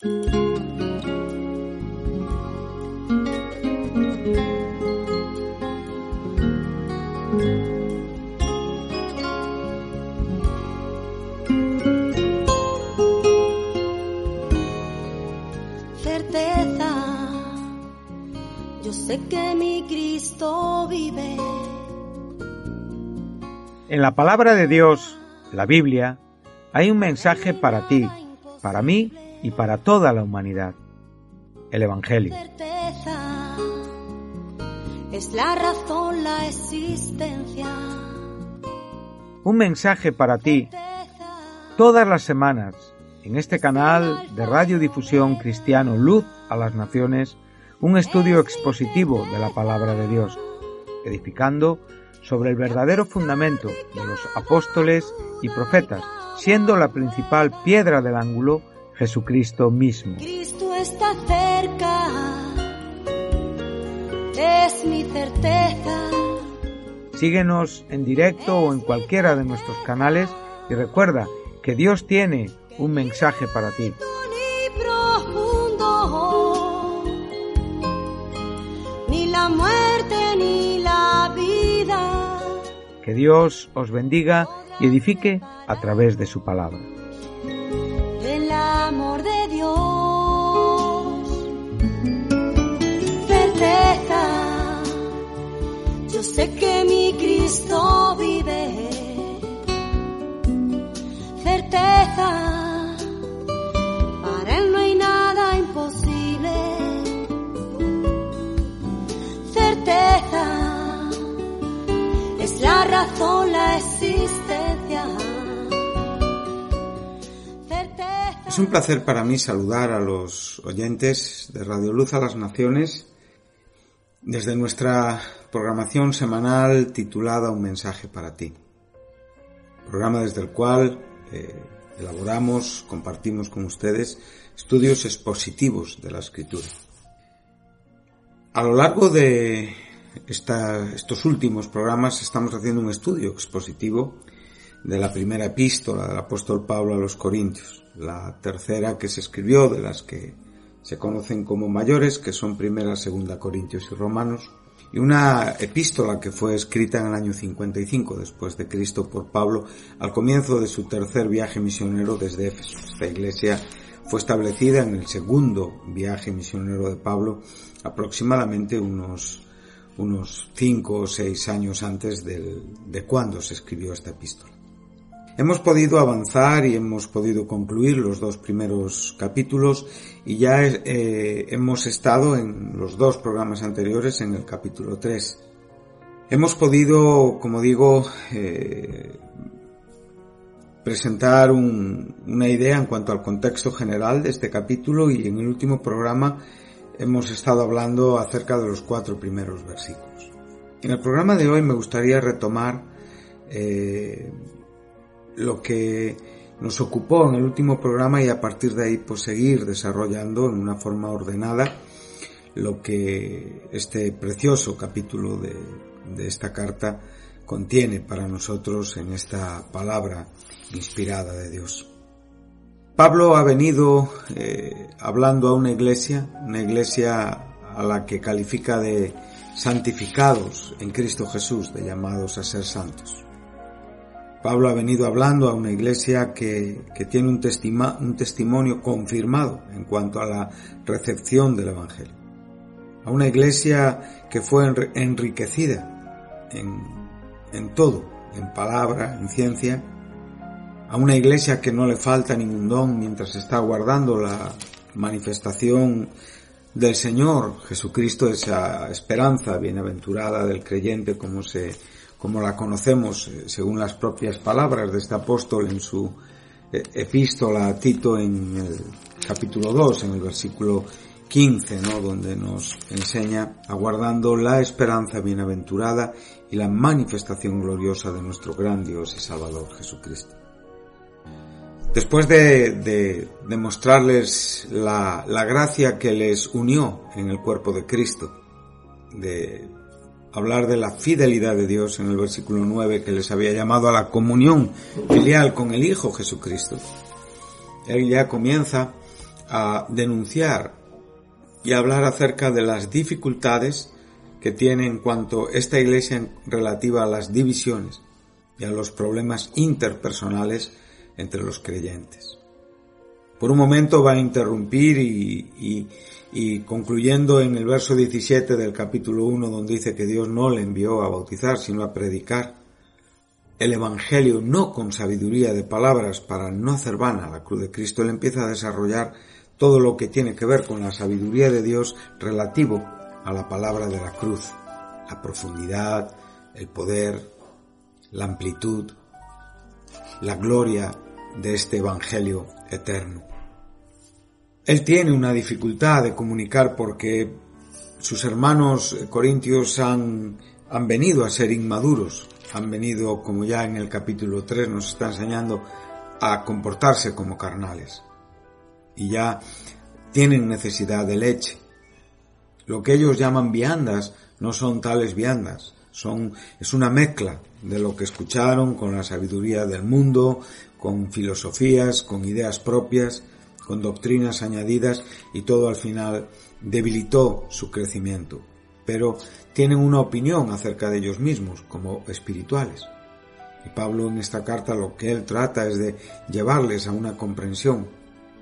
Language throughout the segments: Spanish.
En la palabra de Dios, la Biblia, hay un mensaje para ti, para mí y para toda la humanidad. El Evangelio. Es la razón, la existencia. Un mensaje para ti todas las semanas en este canal de radiodifusión cristiano Luz a las Naciones, un estudio expositivo de la palabra de Dios, edificando sobre el verdadero fundamento de los apóstoles y profetas, siendo la principal piedra del ángulo Jesucristo mismo. Cristo está cerca, es mi certeza. Síguenos en directo o en cualquiera de nuestros canales y recuerda que Dios tiene un mensaje para ti. Que Dios os bendiga y edifique a través de su palabra. Sé que mi Cristo vive, certeza, para Él no hay nada imposible, certeza, es la razón, la existencia. Es un placer para mí saludar a los oyentes de Radio Luz a las Naciones. Desde nuestra programación semanal titulada Un mensaje para ti. Programa desde el cual eh, elaboramos, compartimos con ustedes estudios expositivos de la escritura. A lo largo de estos últimos programas estamos haciendo un estudio expositivo de la primera epístola del apóstol Pablo a los Corintios, la tercera que se escribió de las que se conocen como mayores, que son primera, segunda Corintios y Romanos, y una epístola que fue escrita en el año 55 después de Cristo por Pablo al comienzo de su tercer viaje misionero desde Éfeso. Esta iglesia fue establecida en el segundo viaje misionero de Pablo aproximadamente unos unos cinco o seis años antes de cuando se escribió esta epístola. Hemos podido avanzar y hemos podido concluir los dos primeros capítulos y ya eh, hemos estado en los dos programas anteriores en el capítulo 3. Hemos podido, como digo, eh, presentar una idea en cuanto al contexto general de este capítulo y en el último programa hemos estado hablando acerca de los cuatro primeros versículos. En el programa de hoy me gustaría retomar eh, lo que nos ocupó en el último programa y a partir de ahí pues seguir desarrollando en una forma ordenada lo que este precioso capítulo de, esta carta contiene para nosotros en esta palabra inspirada de Dios. Pablo ha venido eh, hablando a una iglesia, una iglesia a la que califica de santificados en Cristo Jesús, de llamados a ser santos. Pablo ha venido hablando a una iglesia que, tiene un, un testimonio confirmado en cuanto a la recepción del Evangelio. A una iglesia que fue enriquecida en, en todo, en palabra, en ciencia, a una iglesia que no le falta ningún don mientras está guardando la manifestación del Señor Jesucristo, esa esperanza bienaventurada del creyente como se como la conocemos eh, según las propias palabras de este apóstol en su eh, epístola a Tito en el capítulo 2, en el versículo 15, ¿no? donde nos enseña aguardando la esperanza bienaventurada y la manifestación gloriosa de nuestro gran Dios y Salvador Jesucristo. Después de, demostrarles la, la gracia que les unió en el cuerpo de Cristo, de hablar de la fidelidad de Dios en el versículo 9 que les había llamado a la comunión filial con el Hijo Jesucristo. Él ya comienza a denunciar y a hablar acerca de las dificultades que tiene en cuanto esta iglesia relativa a las divisiones y a los problemas interpersonales entre los creyentes. Por un momento va a interrumpir y, y, concluyendo en el verso 17 del capítulo 1 donde dice que Dios no le envió a bautizar sino a predicar el Evangelio no con sabiduría de palabras para no hacer vana la cruz de Cristo, él empieza a desarrollar todo lo que tiene que ver con la sabiduría de Dios relativo a la palabra de la cruz, la profundidad, el poder, la amplitud, la gloria de este Evangelio eterno. Él tiene una dificultad de comunicar porque sus hermanos corintios han, han venido a ser inmaduros, han venido, como ya en el capítulo 3 nos está enseñando, a comportarse como carnales. Y ya tienen necesidad de leche. Lo que ellos llaman viandas no son tales viandas, son, es una mezcla de lo que escucharon con la sabiduría del mundo, con filosofías, con ideas propias, con doctrinas añadidas y todo al final debilitó su crecimiento. Pero tienen una opinión acerca de ellos mismos como espirituales. Y Pablo en esta carta lo que él trata es de llevarles a una comprensión,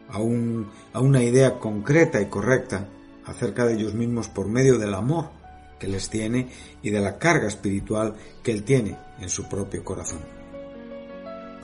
a, un, a una idea concreta y correcta acerca de ellos mismos por medio del amor que les tiene y de la carga espiritual que él tiene en su propio corazón.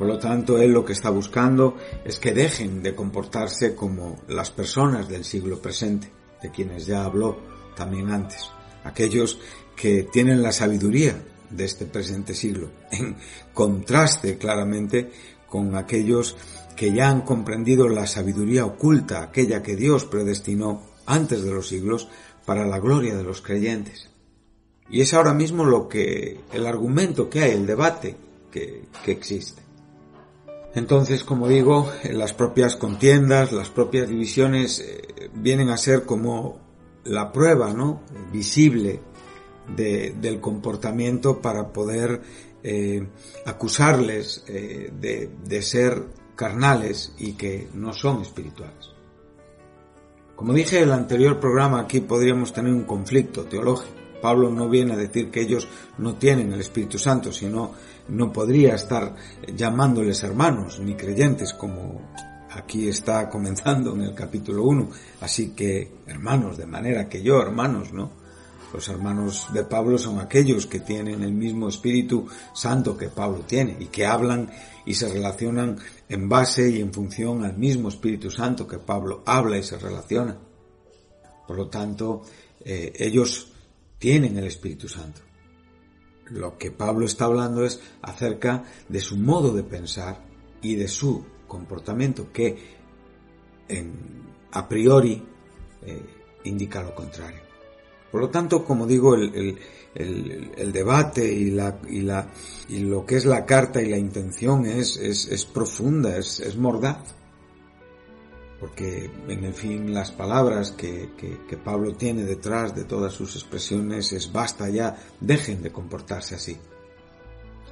Por lo tanto, él lo que está buscando es que dejen de comportarse como las personas del siglo presente, de quienes ya habló también antes aquellos que tienen la sabiduría de este presente siglo, en contraste claramente con aquellos que ya han comprendido la sabiduría oculta, aquella que Dios predestinó antes de los siglos para la gloria de los creyentes. Y es ahora mismo lo que, el argumento que hay, el debate que, que existe. Entonces, como digo, las propias contiendas, las propias divisiones eh, vienen a ser como la prueba ¿no? visible de, del comportamiento para poder eh, acusarles eh, de, de ser carnales y que no son espirituales. Como dije en el anterior programa, aquí podríamos tener un conflicto teológico. Pablo no viene a decir que ellos no tienen el Espíritu Santo, sino no podría estar llamándoles hermanos ni creyentes como aquí está comenzando en el capítulo 1. Así que, hermanos, de manera que yo, hermanos, ¿no? Los hermanos de Pablo son aquellos que tienen el mismo Espíritu Santo que Pablo tiene y que hablan y se relacionan en base y en función al mismo Espíritu Santo que Pablo habla y se relaciona. Por lo tanto, eh, ellos tienen el Espíritu Santo. Lo que Pablo está hablando es acerca de su modo de pensar y de su comportamiento que en, a priori eh, indica lo contrario. Por lo tanto, como digo, el, debate y, la, y, la, y lo que es la carta y la intención es, profunda, es, es, mordaz. Porque, en fin, las palabras que, Pablo tiene detrás de todas sus expresiones es basta ya, dejen de comportarse así.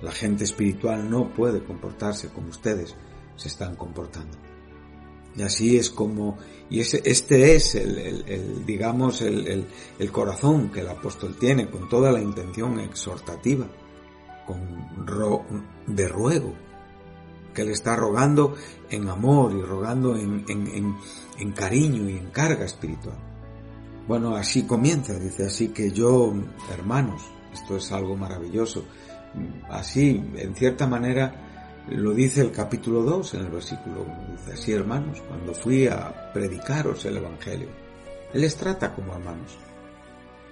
La gente espiritual no puede comportarse como ustedes, se están comportando. Y así es como, y este es el, digamos, el, corazón que el apóstol tiene con toda la intención exhortativa, con de ruego, que le está rogando en amor y rogando en, en, en cariño y en carga espiritual. Bueno, así comienza, dice, así que yo, hermanos, esto es algo maravilloso, así, en cierta manera, lo dice el capítulo 2 en el versículo 1. Dice así, hermanos, cuando fui a predicaros el Evangelio. Él les trata como hermanos.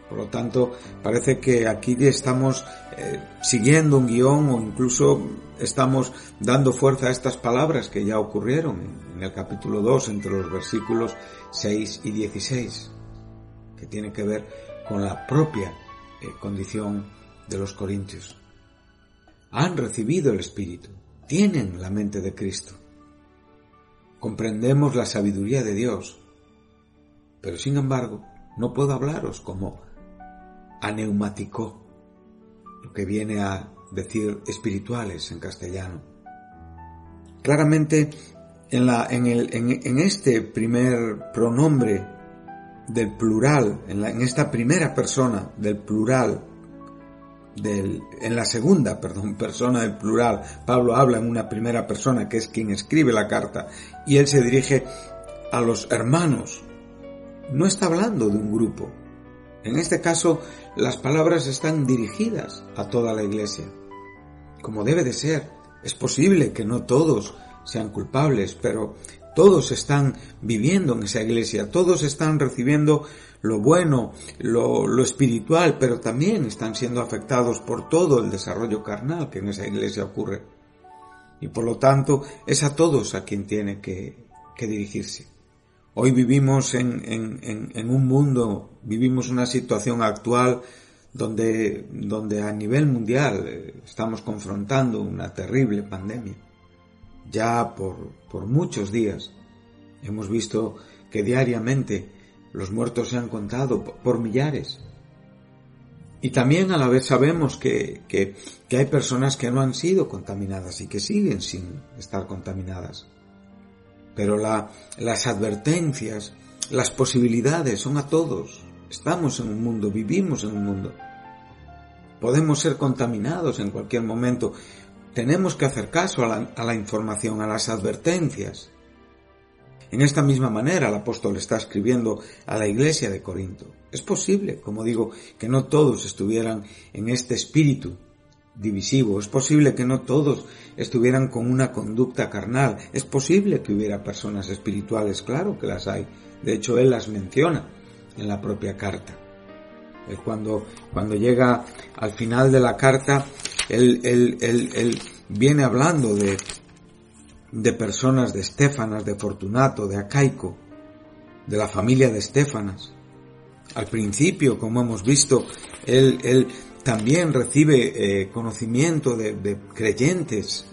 Por lo tanto, parece que aquí estamos eh, siguiendo un guion o incluso estamos dando fuerza a estas palabras que ya ocurrieron en el capítulo 2 entre los versículos 6 y 16, que tiene que ver con la propia eh, condición de los corintios. Han recibido el Espíritu, tienen la mente de Cristo. Comprendemos la sabiduría de Dios, pero sin embargo no puedo hablaros como aneumático, lo que viene a decir espirituales en castellano. Claramente En, la, en, el, en, este primer pronombre del plural, en, la, en esta primera persona del plural, del, en la segunda, perdón, persona del plural, Pablo habla en una primera persona que es quien escribe la carta y él se dirige a los hermanos. No está hablando de un grupo. En este caso, las palabras están dirigidas a toda la iglesia, como debe de ser. Es posible que no todos sean culpables, pero todos están viviendo en esa iglesia, todos están recibiendo lo bueno, lo, espiritual, pero también están siendo afectados por todo el desarrollo carnal que en esa iglesia ocurre. Y por lo tanto es a todos a quien tiene que, dirigirse. Hoy vivimos en, un mundo, vivimos una situación actual donde, donde a nivel mundial eh, estamos confrontando una terrible pandemia ya por, muchos días hemos visto que diariamente los muertos se han contado por millares. Y también a la vez sabemos que, hay personas que no han sido contaminadas y que siguen sin estar contaminadas. Pero la, las advertencias, las posibilidades son a todos. Estamos en un mundo, vivimos en un mundo. Podemos ser contaminados en cualquier momento tenemos que hacer caso a la, información, a las advertencias. En esta misma manera el apóstol está escribiendo a la iglesia de Corinto. Es posible, como digo, que no todos estuvieran en este espíritu divisivo, es posible que no todos estuvieran con una conducta carnal, es posible que hubiera personas espirituales, claro que las hay, de hecho él las menciona en la propia carta. Cuando, cuando llega al final de la carta, él, él, él, viene hablando de, de personas de Estefanas, de Fortunato, de Acaico, de la familia de Estefanas. Al principio, como hemos visto, él, él también recibe eh, conocimiento de, creyentes,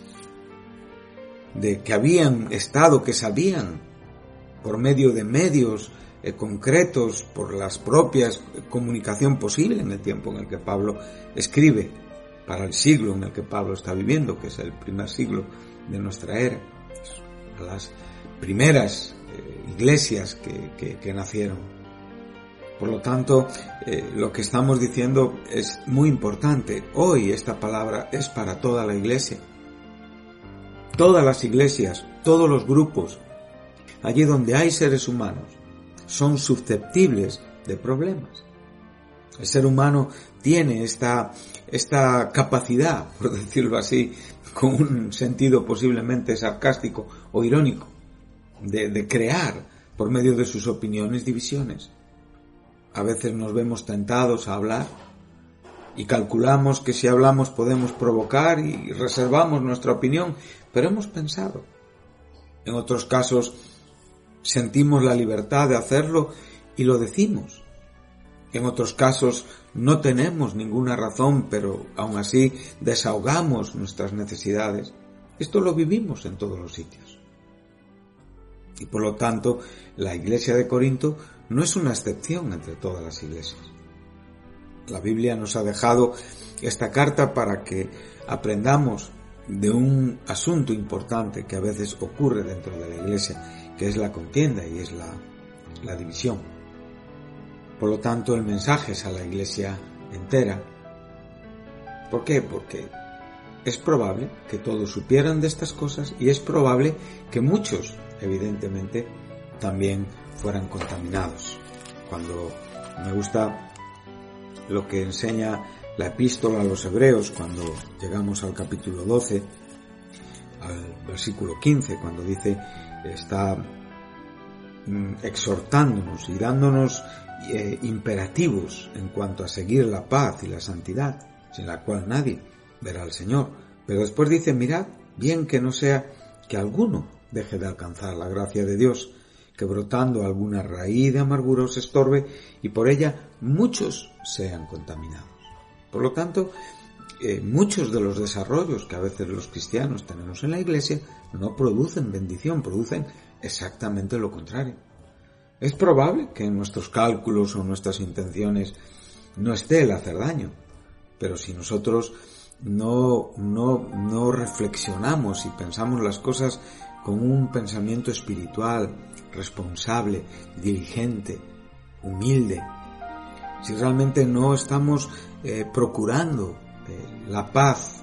de que habían estado, que sabían, por medio de medios eh, concretos, por las propias comunicación posible en el tiempo en el que Pablo escribe, para el siglo en el que Pablo está viviendo, que es el primer siglo de nuestra era, las primeras eh, iglesias que, nacieron. Por lo tanto, eh, lo que estamos diciendo es muy importante. Hoy esta palabra es para toda la iglesia. Todas las iglesias, todos los grupos, allí donde hay seres humanos, son susceptibles de problemas. El ser humano tiene esta, esta capacidad, por decirlo así, con un sentido posiblemente sarcástico o irónico, de, de crear por medio de sus opiniones divisiones. A veces nos vemos tentados a hablar y calculamos que si hablamos podemos provocar y reservamos nuestra opinión, pero hemos pensado. En otros casos sentimos la libertad de hacerlo y lo decimos. En otros casos no tenemos ninguna razón, pero aún así desahogamos nuestras necesidades. Esto lo vivimos en todos los sitios. Y por lo tanto, la iglesia de Corinto no es una excepción entre todas las iglesias. La Biblia nos ha dejado esta carta para que aprendamos de un asunto importante que a veces ocurre dentro de la iglesia, que es la contienda y es la, división. Por lo tanto, el mensaje es a la iglesia entera. ¿Por qué? Porque es probable que todos supieran de estas cosas y es probable que muchos, evidentemente, también fueran contaminados. Cuando me gusta lo que enseña la epístola a los hebreos, cuando llegamos al capítulo 12, al versículo 15, cuando dice, está mm, exhortándonos y dándonos eh, imperativos en cuanto a seguir la paz y la santidad, sin la cual nadie verá al Señor. Pero después dice, mirad, bien que no sea que alguno deje de alcanzar la gracia de Dios, que brotando alguna raíz de amargura os estorbe y por ella muchos sean contaminados. Por lo tanto, eh, muchos de los desarrollos que a veces los cristianos tenemos en la iglesia no producen bendición, producen exactamente lo contrario. Es probable que en nuestros cálculos o nuestras intenciones no esté el hacer daño, pero si nosotros no, no, no reflexionamos y pensamos las cosas con un pensamiento espiritual, responsable, diligente, humilde, si realmente no estamos eh, procurando eh, la paz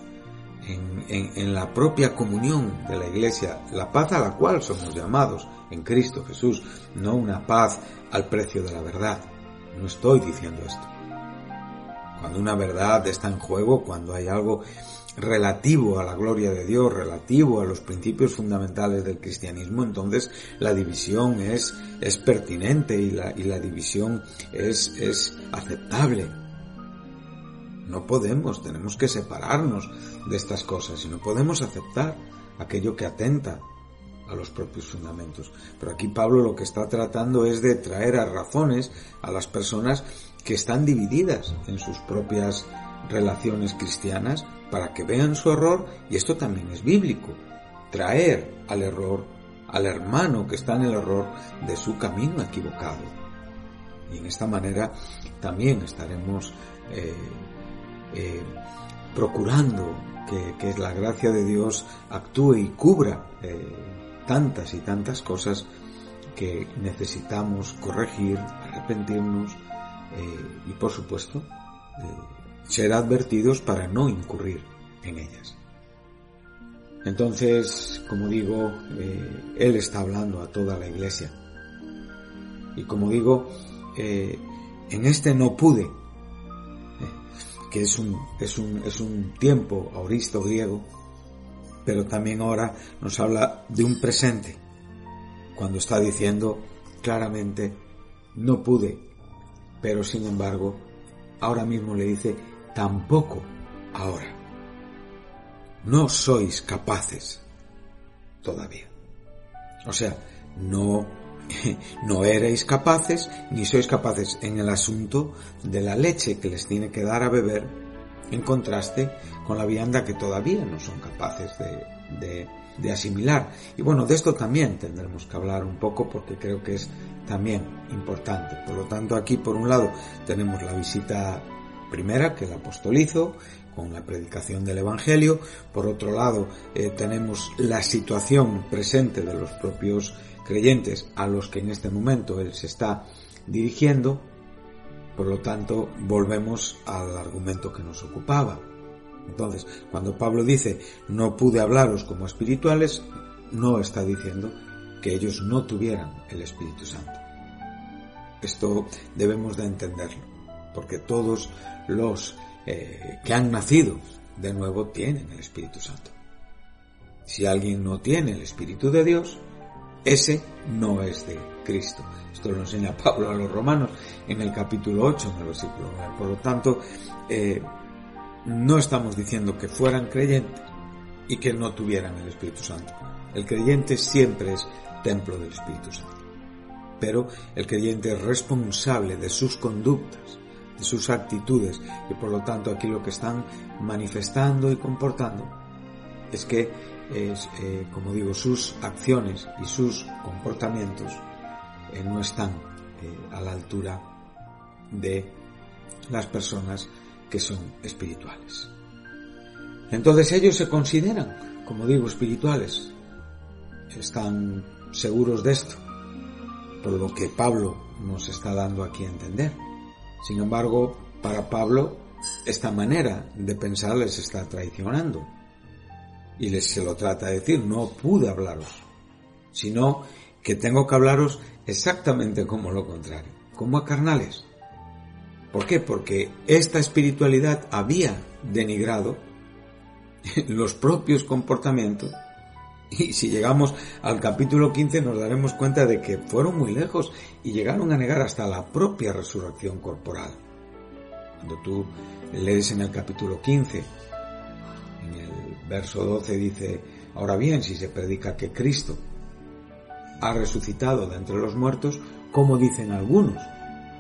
en, en, la propia comunión de la iglesia, la paz a la cual somos llamados en Cristo Jesús, no una paz al precio de la verdad. No estoy diciendo esto. Cuando una verdad está en juego, cuando hay algo relativo a la gloria de Dios, relativo a los principios fundamentales del cristianismo, entonces la división es, es pertinente y la, y la división es, es aceptable. No podemos, tenemos que separarnos de estas cosas y no podemos aceptar aquello que atenta a los propios fundamentos. Pero aquí Pablo lo que está tratando es de traer a razones a las personas que están divididas en sus propias relaciones cristianas para que vean su error y esto también es bíblico. Traer al error al hermano que está en el error de su camino equivocado. Y en esta manera también estaremos eh, eh, procurando que, que, la gracia de Dios actúe y cubra eh, tantas y tantas cosas que necesitamos corregir, arrepentirnos y por supuesto ser advertidos para no incurrir en ellas. Entonces, como digo, eh, Él está hablando a toda la iglesia. Y como digo, eh, en este no pude, eh, que es un, es un, es un tiempo auristo griego, pero también ahora nos habla de un presente, cuando está diciendo claramente, no pude, pero sin embargo, ahora mismo le dice, tampoco ahora. No sois capaces todavía. O sea, no, no erais capaces ni sois capaces en el asunto de la leche que les tiene que dar a beber en contraste con la vianda que todavía no son capaces de, de, de asimilar. Y bueno, de esto también tendremos que hablar un poco porque creo que es también importante. Por lo tanto, aquí por un lado tenemos la visita primera, que el apostolizo, con la predicación del Evangelio. Por otro lado, eh, tenemos la situación presente de los propios creyentes a los que en este momento él se está dirigiendo. Por lo tanto, volvemos al argumento que nos ocupaba. Entonces, cuando Pablo dice, no pude hablaros como espirituales, no está diciendo que ellos no tuvieran el Espíritu Santo. Esto debemos de entenderlo, porque todos los eh, que han nacido de nuevo tienen el Espíritu Santo. Si alguien no tiene el Espíritu de Dios, ese no es de Cristo. Esto lo enseña Pablo a los romanos en el capítulo 8, en el versículo 9. Por lo tanto, eh, no estamos diciendo que fueran creyentes y que no tuvieran el Espíritu Santo. El creyente siempre es templo del Espíritu Santo. Pero el creyente es responsable de sus conductas, sus actitudes y por lo tanto aquí lo que están manifestando y comportando es que es, eh, como digo, sus acciones y sus comportamientos eh, no están eh, a la altura de las personas que son espirituales. Entonces ellos se consideran, como digo, espirituales. Están seguros de esto, por lo que Pablo nos está dando aquí a entender. Sin embargo, para Pablo, esta manera de pensar les está traicionando. Y les se lo trata de decir, no pude hablaros, sino que tengo que hablaros exactamente como lo contrario, como a carnales. ¿Por qué? Porque esta espiritualidad había denigrado los propios comportamientos y si llegamos al capítulo 15 nos daremos cuenta de que fueron muy lejos y llegaron a negar hasta la propia resurrección corporal. Cuando tú lees en el capítulo 15, en el verso 12 dice, ahora bien, si se predica que Cristo ha resucitado de entre los muertos, como dicen algunos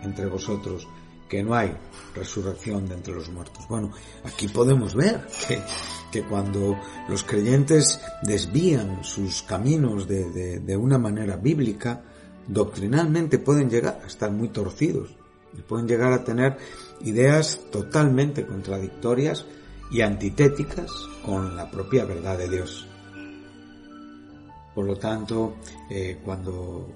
entre vosotros, que no hay resurrección de entre los muertos. Bueno, aquí podemos ver que, cuando los creyentes desvían sus caminos de, de, de, una manera bíblica, doctrinalmente pueden llegar a estar muy torcidos y pueden llegar a tener ideas totalmente contradictorias y antitéticas con la propia verdad de Dios. Por lo tanto, eh, cuando,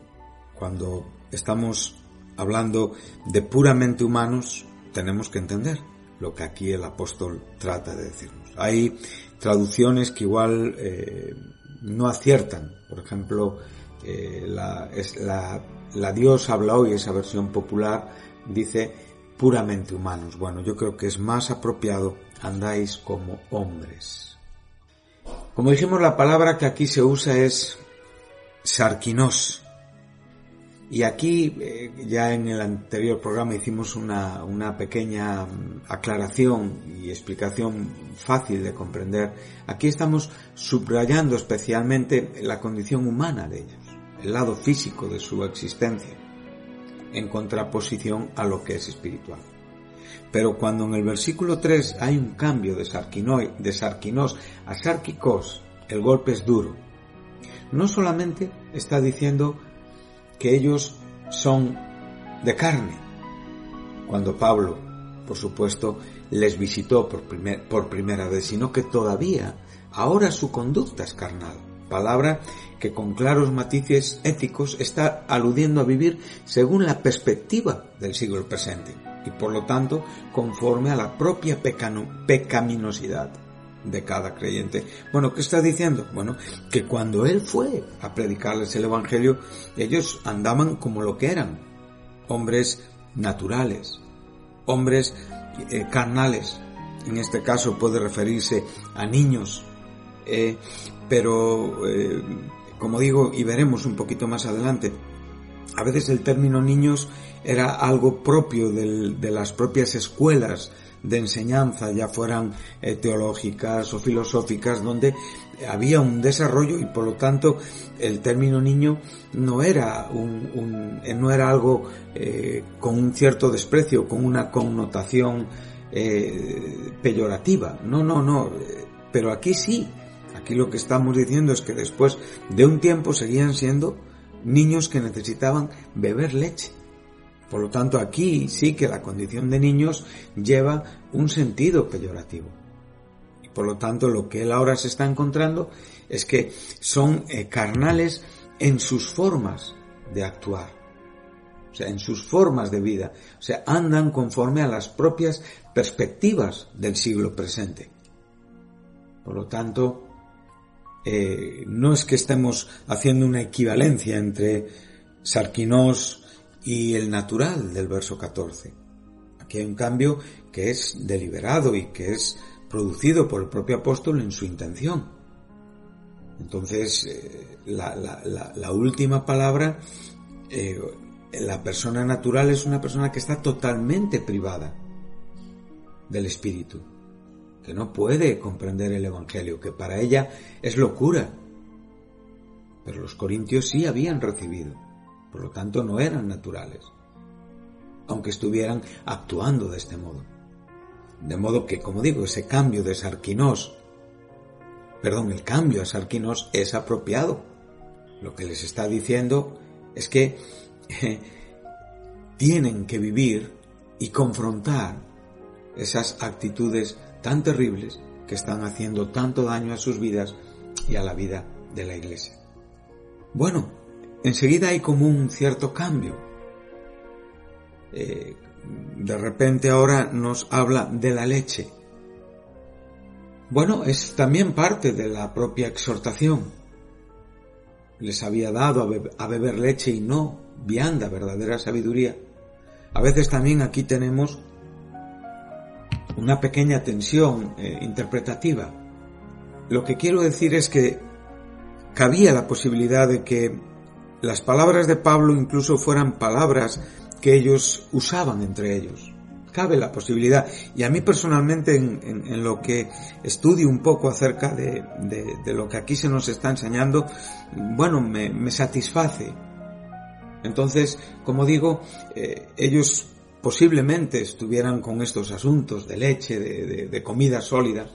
cuando estamos hablando de puramente humanos, tenemos que entender lo que aquí el apóstol trata de decirnos. Hay traducciones que igual eh, no aciertan. Por ejemplo, eh, la, la, la Dios habla hoy, esa versión popular, dice puramente humanos. Bueno, yo creo que es más apropiado andáis como hombres. Como dijimos, la palabra que aquí se usa es sarquinos. Y aquí, eh, ya en el anterior programa hicimos una, una pequeña mm, aclaración y explicación fácil de comprender. Aquí estamos subrayando especialmente la condición humana de ellos, el lado físico de su existencia, en contraposición a lo que es espiritual. Pero cuando en el versículo 3 hay un cambio de, sarquinoi, de sarquinos a sarquicos, el golpe es duro. No solamente está diciendo que ellos son de carne. Cuando Pablo, por supuesto, les visitó por, primera vez, sino que todavía ahora su conducta es carnal. Palabra que con claros matices éticos está aludiendo a vivir según la perspectiva del siglo presente y por lo tanto conforme a la propia pecaminosidad de cada creyente. Bueno, ¿qué está diciendo? Bueno, que cuando él fue a predicarles el Evangelio, ellos andaban como lo que eran, hombres naturales, hombres eh, carnales. En este caso puede referirse a niños, eh, pero eh, como digo, y veremos un poquito más adelante, a veces el término niños era algo propio de las propias escuelas de enseñanza, ya fueran eh, teológicas o filosóficas, donde había un desarrollo y por lo tanto el término niño no era un, eh, no era algo eh, con un cierto desprecio, con una connotación peyorativa. No, no, no. Pero aquí sí. Aquí lo que estamos diciendo es que después de un tiempo seguían siendo niños que necesitaban beber leche. Por lo tanto, aquí sí que la condición de niños lleva un sentido peyorativo. Y por lo tanto, lo que él ahora se está encontrando es que son eh, carnales en sus formas de actuar. O sea, en sus formas de vida. O sea, andan conforme a las propias perspectivas del siglo presente. Por lo tanto, eh, no es que estemos haciendo una equivalencia entre Sarquinos y el natural del verso 14. Aquí hay un cambio que es deliberado y que es producido por el propio apóstol en su intención. Entonces, eh, la, última palabra, eh, la persona natural es una persona que está totalmente privada del Espíritu, que no puede comprender el Evangelio, que para ella es locura. Pero los corintios sí habían recibido por lo tanto no eran naturales, aunque estuvieran actuando de este modo. De modo que, como digo, ese cambio de sarquinos, perdón, el cambio a sarquinos es apropiado. Lo que les está diciendo es que tienen que vivir y confrontar esas actitudes tan terribles que están haciendo tanto daño a sus vidas y a la vida de la iglesia. Bueno, enseguida hay como un cierto cambio. Eh, de repente ahora nos habla de la leche. Bueno, es también parte de la propia exhortación. Les había dado a, beber leche y no vianda, verdadera sabiduría. A veces también aquí tenemos una pequeña tensión eh, interpretativa. Lo que quiero decir es que cabía la posibilidad de que las palabras de Pablo incluso fueran palabras que ellos usaban entre ellos. Cabe la posibilidad. Y a mí personalmente, en, lo que estudio un poco acerca de, lo que aquí se nos está enseñando, bueno, me, satisface. Entonces, como digo, eh, ellos posiblemente estuvieran con estos asuntos de leche, de, comida sólida.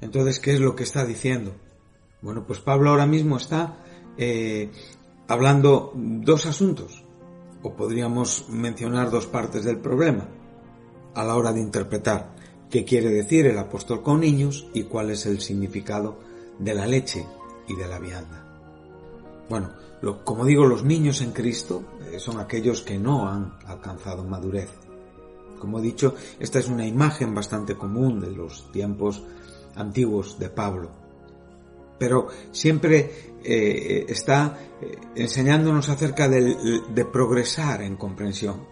Entonces, ¿qué es lo que está diciendo? Bueno, pues Pablo ahora mismo está eh, hablando dos asuntos, o podríamos mencionar dos partes del problema, a la hora de interpretar qué quiere decir el apóstol con niños y cuál es el significado de la leche y de la vianda. Bueno, como digo, los niños en Cristo eh, son aquellos que no han alcanzado madurez. Como he dicho, esta es una imagen bastante común de los tiempos antiguos de Pablo. Pero siempre eh, está eh, enseñándonos acerca de progresar en comprensión.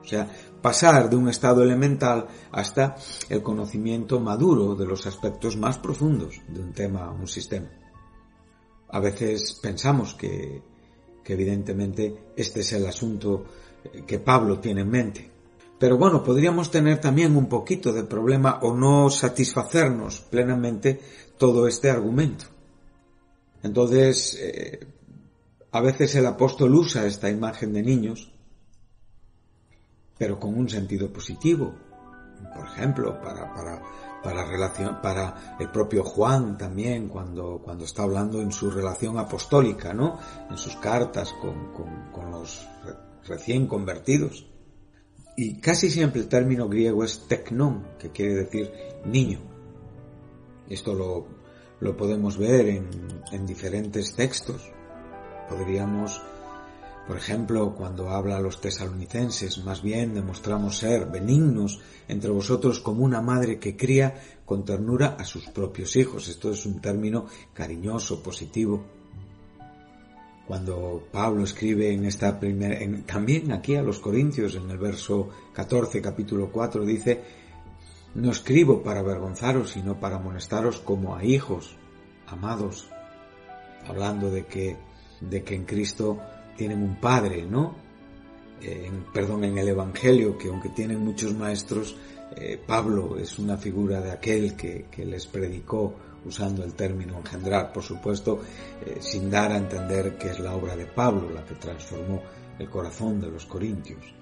O sea, pasar de un estado elemental hasta el conocimiento maduro de los aspectos más profundos de un tema o un sistema. A veces pensamos que, que evidentemente este es el asunto que Pablo tiene en mente. Pero bueno, podríamos tener también un poquito de problema o no satisfacernos plenamente todo este argumento. Entonces, eh, a veces el apóstol usa esta imagen de niños, pero con un sentido positivo. Por ejemplo, para, para, para, para el propio Juan también, cuando, cuando está hablando en su relación apostólica, ¿no? En sus cartas con, con, con los recién convertidos. Y casi siempre el término griego es teknon, que quiere decir niño. Esto lo, lo podemos ver en, en diferentes textos. Podríamos, por ejemplo, cuando habla a los tesalonicenses, más bien demostramos ser benignos entre vosotros como una madre que cría con ternura a sus propios hijos. Esto es un término cariñoso, positivo cuando Pablo escribe en esta primera, también aquí a los Corintios, en el verso 14, capítulo 4, dice, no escribo para avergonzaros, sino para amonestaros como a hijos, amados, hablando de que, de que en Cristo tienen un Padre, ¿no? En, perdón, en el Evangelio, que aunque tienen muchos maestros, eh, Pablo es una figura de aquel que, que les predicó usando el término engendrar, por supuesto, eh, sin dar a entender que es la obra de Pablo la que transformó el corazón de los corintios.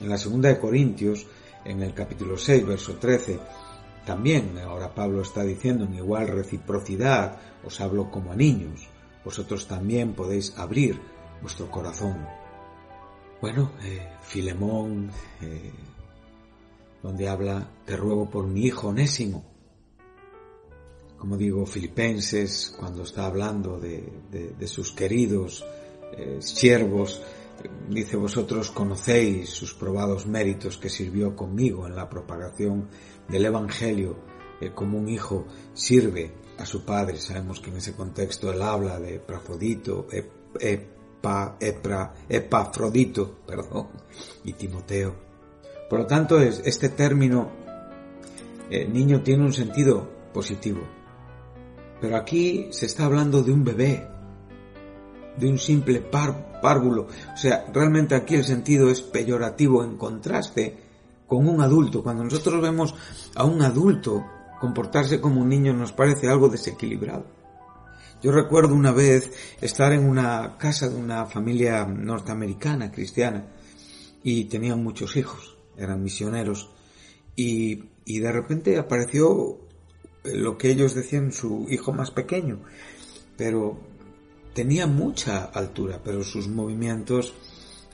En la segunda de Corintios, en el capítulo 6, verso 13, también ahora Pablo está diciendo en igual reciprocidad, os hablo como a niños, vosotros también podéis abrir vuestro corazón. Bueno, eh, Filemón, eh, donde habla, te ruego por mi hijo onésimo, como digo, Filipenses, cuando está hablando de, sus queridos eh, siervos, dice vosotros conocéis sus probados méritos que sirvió conmigo en la propagación del Evangelio, eh, como un hijo sirve a su padre. Sabemos que en ese contexto él habla de Prafrodito, Epa, Epafrodito, perdón, y Timoteo. Por lo tanto, este término eh, niño tiene un sentido positivo. Pero aquí se está hablando de un bebé, de un simple párvulo. O sea, realmente aquí el sentido es peyorativo en contraste con un adulto. Cuando nosotros vemos a un adulto comportarse como un niño nos parece algo desequilibrado. Yo recuerdo una vez estar en una casa de una familia norteamericana cristiana y tenían muchos hijos, eran misioneros y, y de repente apareció lo que ellos decían su hijo más pequeño, pero tenía mucha altura, pero sus movimientos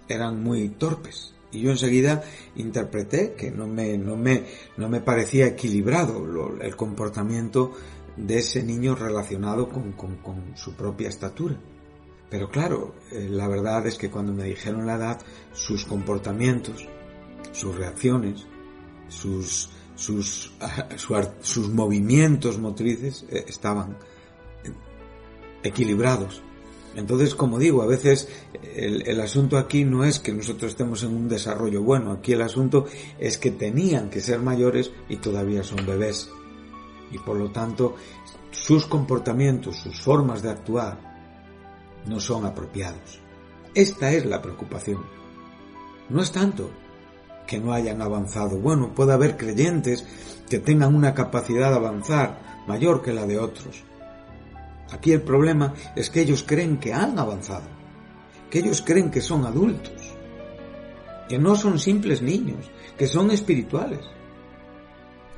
eran muy torpes. Y yo enseguida interpreté que no me, no me, no me parecía equilibrado el comportamiento de ese niño relacionado con, con su propia estatura. Pero claro, eh, la verdad es que cuando me dijeron la edad, sus comportamientos, sus reacciones, sus, sus, sus movimientos motrices eh, estaban equilibrados. Entonces, como digo, a veces el, asunto aquí no es que nosotros estemos en un desarrollo bueno, aquí el asunto es que tenían que ser mayores y todavía son bebés. Y por lo tanto, sus comportamientos, sus formas de actuar, no son apropiados. Esta es la preocupación. No es tanto que no hayan avanzado. Bueno, puede haber creyentes que tengan una capacidad de avanzar mayor que la de otros. Aquí el problema es que ellos creen que han avanzado, que ellos creen que son adultos, que no son simples niños, que son espirituales.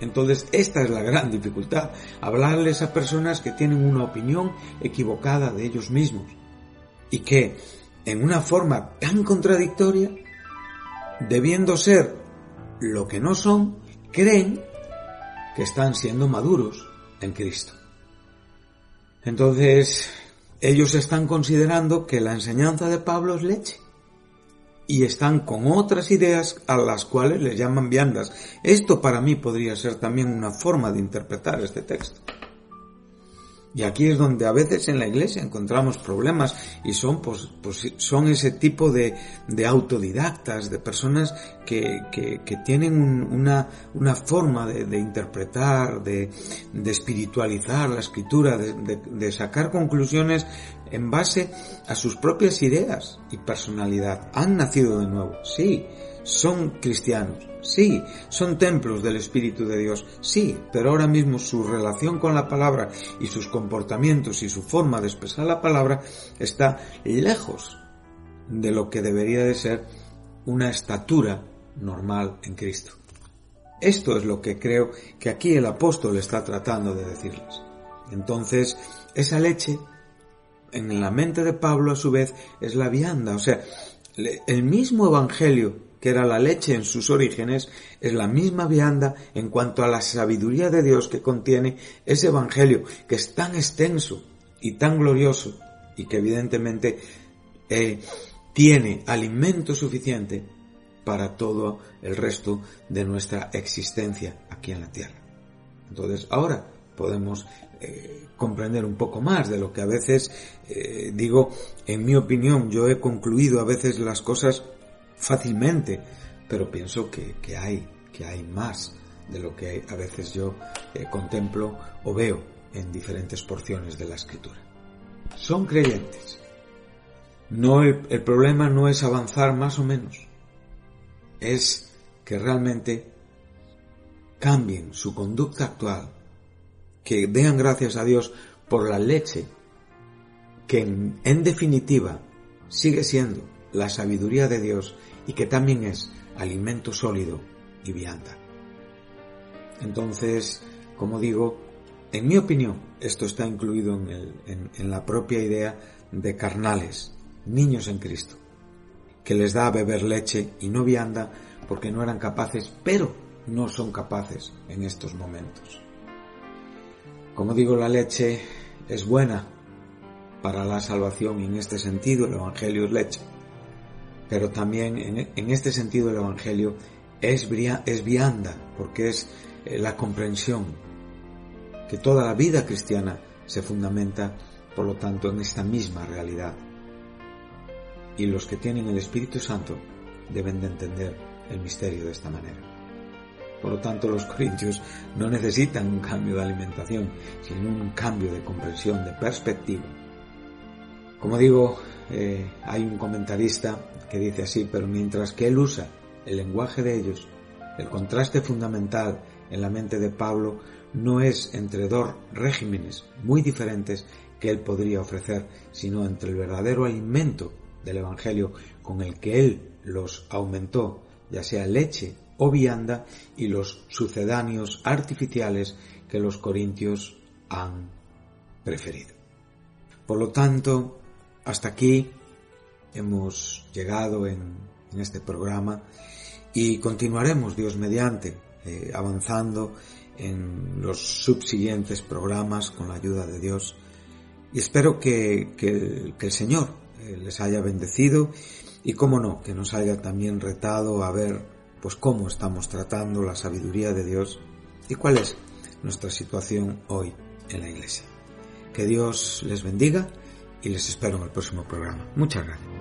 Entonces, esta es la gran dificultad, hablarles a personas que tienen una opinión equivocada de ellos mismos y que, en una forma tan contradictoria, debiendo ser lo que no son, creen que están siendo maduros en Cristo. Entonces, ellos están considerando que la enseñanza de Pablo es leche y están con otras ideas a las cuales les llaman viandas. Esto para mí podría ser también una forma de interpretar este texto. Y aquí es donde a veces en la iglesia encontramos problemas y son, pues, pues son ese tipo de, de autodidactas, de personas que, que, tienen una, una forma de, interpretar, de, de, espiritualizar la escritura, de sacar conclusiones en base a sus propias ideas y personalidad. Han nacido de nuevo, sí, son cristianos, sí, son templos del Espíritu de Dios, sí, pero ahora mismo su relación con la palabra y sus comportamientos y su forma de expresar la palabra está lejos de lo que debería de ser una estatura normal en Cristo. Esto es lo que creo que aquí el apóstol está tratando de decirles. Entonces, esa leche en la mente de Pablo a su vez es la vianda, o sea, el mismo evangelio que era la leche en sus orígenes, es la misma vianda en cuanto a la sabiduría de Dios que contiene ese Evangelio, que es tan extenso y tan glorioso y que evidentemente eh, tiene alimento suficiente para todo el resto de nuestra existencia aquí en la tierra. Entonces, ahora podemos eh, comprender un poco más de lo que a veces eh, digo, en mi opinión, yo he concluido a veces las cosas fácilmente, pero pienso que, que hay, que hay más de lo que a veces yo eh, contemplo o veo en diferentes porciones de la escritura. Son creyentes. No el, el problema no es avanzar más o menos, es que realmente cambien su conducta actual, que den gracias a Dios por la leche que en, en definitiva sigue siendo la sabiduría de Dios y que también es alimento sólido y vianda. Entonces, como digo, en mi opinión, esto está incluido en, en, la propia idea de carnales, niños en Cristo, que les da a beber leche y no vianda porque no eran capaces, pero no son capaces en estos momentos. Como digo, la leche es buena para la salvación y en este sentido el Evangelio es leche pero también en, este sentido el Evangelio es, vianda, porque es eh, la comprensión que toda la vida cristiana se fundamenta, por lo tanto, en esta misma realidad. Y los que tienen el Espíritu Santo deben de entender el misterio de esta manera. Por lo tanto, los corintios no necesitan un cambio de alimentación, sino un cambio de comprensión, de perspectiva. Como digo, eh, hay un comentarista que dice así, pero mientras que él usa el lenguaje de ellos, el contraste fundamental en la mente de Pablo no es entre dos regímenes muy diferentes que él podría ofrecer, sino entre el verdadero alimento del Evangelio con el que él los aumentó, ya sea leche o vianda, y los sucedáneos artificiales que los corintios han preferido. Por lo tanto, hasta aquí hemos llegado en, este programa y continuaremos, Dios mediante, eh, avanzando en los subsiguientes programas con la ayuda de Dios. Y espero que el Señor eh, les haya bendecido y, cómo no, que nos haya también retado a ver pues cómo estamos tratando la sabiduría de Dios y cuál es nuestra situación hoy en la iglesia. Que Dios les bendiga y les espero en el próximo programa. Muchas gracias.